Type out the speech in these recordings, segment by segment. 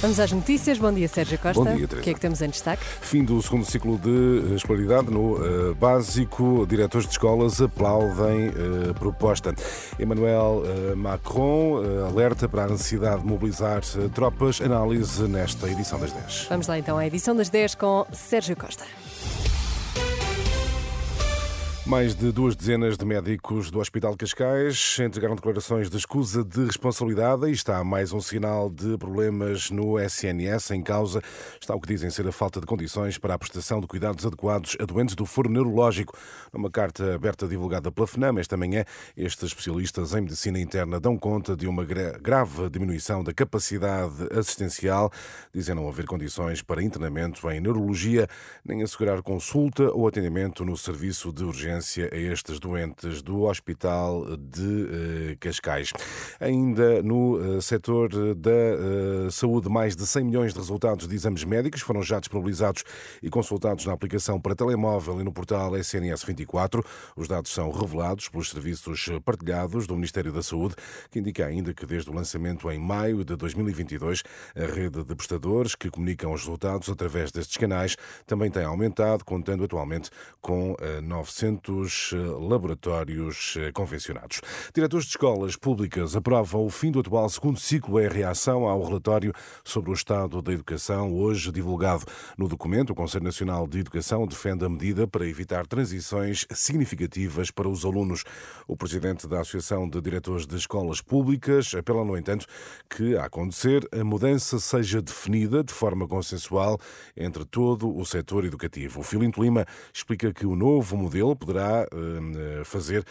Vamos às notícias. Bom dia, Sérgio Costa. Bom dia, Teresa. O que é que temos em destaque? Fim do segundo ciclo de escolaridade no uh, básico. Diretores de escolas aplaudem uh, proposta. Emmanuel uh, Macron alerta para a necessidade de mobilizar tropas. Análise nesta edição das 10. Vamos lá então à edição das 10 com Sérgio Costa. Mais de duas dezenas de médicos do Hospital de Cascais entregaram declarações de escusa de responsabilidade e está mais um sinal de problemas no SNS. Em causa está o que dizem ser a falta de condições para a prestação de cuidados adequados a doentes do foro neurológico. Numa carta aberta divulgada pela FNAM esta manhã, estes especialistas em medicina interna dão conta de uma grave diminuição da capacidade assistencial. Dizem não haver condições para internamento em neurologia, nem assegurar consulta ou atendimento no serviço de urgência a estes doentes do Hospital de Cascais. Ainda no setor da saúde, mais de 100 milhões de resultados de exames médicos foram já disponibilizados e consultados na aplicação para telemóvel e no portal SNS 24. Os dados são revelados pelos serviços partilhados do Ministério da Saúde, que indica ainda que desde o lançamento em maio de 2022, a rede de prestadores que comunicam os resultados através destes canais também tem aumentado, contando atualmente com 900 laboratórios convencionados. Diretores de escolas públicas aprovam o fim do atual segundo ciclo em reação ao relatório sobre o estado da educação, hoje divulgado. No documento, o Conselho Nacional de Educação defende a medida para evitar transições significativas para os alunos. O presidente da Associação de Diretores de Escolas Públicas apela, no entanto, que, a acontecer, a mudança seja definida de forma consensual entre todo o setor educativo. O Filinto Lima explica que o novo modelo poderá uh, fazer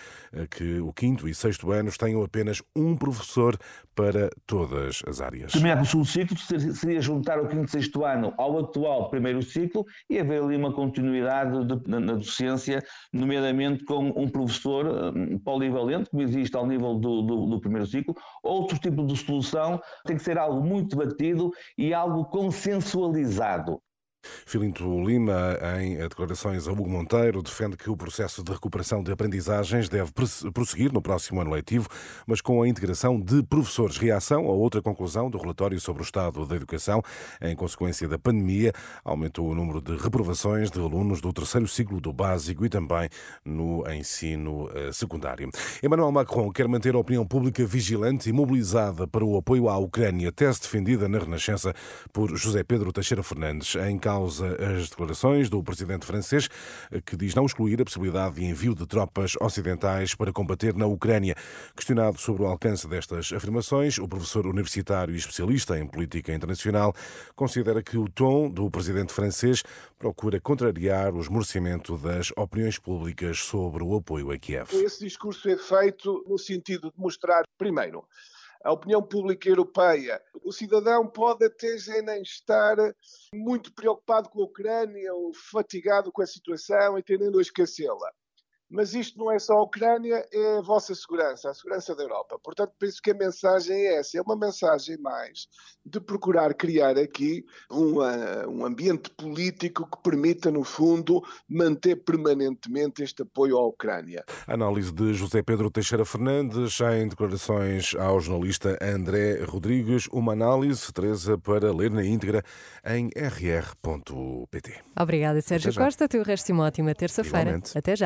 que o quinto e sexto anos tenham apenas um professor para todas as áreas. O segundo ciclo seria juntar o quinto e sexto ano ao atual primeiro ciclo e haver ali uma continuidade de, na, na, docência, nomeadamente com um professor um, polivalente, como existe ao nível do, do, do primeiro ciclo. Outro tipo de solução tem que ser algo muito debatido e algo consensualizado. Filinto Lima, em declarações a Hugo Monteiro, defende que o processo de recuperação de aprendizagens deve prosseguir no próximo ano letivo, mas com a integração de professores. Reação a outra conclusão do relatório sobre o estado da educação, em consequência da pandemia, aumentou o número de reprovações de alunos do terceiro ciclo do básico e também no ensino secundário. Emmanuel Macron quer manter a opinião pública vigilante e mobilizada para o apoio à Ucrânia, tese defendida na Renascença por José Pedro Teixeira Fernandes, em causa as declarações do presidente francês, que diz não excluir a possibilidade de envio de tropas ocidentais para combater na Ucrânia. Questionado sobre o alcance destas afirmações, o professor universitário e especialista em política internacional considera que o tom do presidente francês procura contrariar o esmorecimento das opiniões públicas sobre o apoio a Kiev. Esse discurso é feito no sentido de mostrar, primeiro, a opinião pública europeia. O cidadão pode até já nem estar muito preocupado com a Ucrânia ou fatigado com a situação e tendendo a esquecê-la. Mas isto não é só a Ucrânia, é a vossa segurança, a segurança da Europa. Portanto, penso que a mensagem é essa, é uma mensagem mais de procurar criar aqui um, um ambiente político que permita, no fundo, manter permanentemente este apoio à Ucrânia. Análise de José Pedro Teixeira Fernandes em declarações ao jornalista André Rodrigues. Uma análise, Teresa, para ler na íntegra em rr.pt. Obrigada, Sérgio Costa. Teu resto de uma ótima terça-feira. Até já.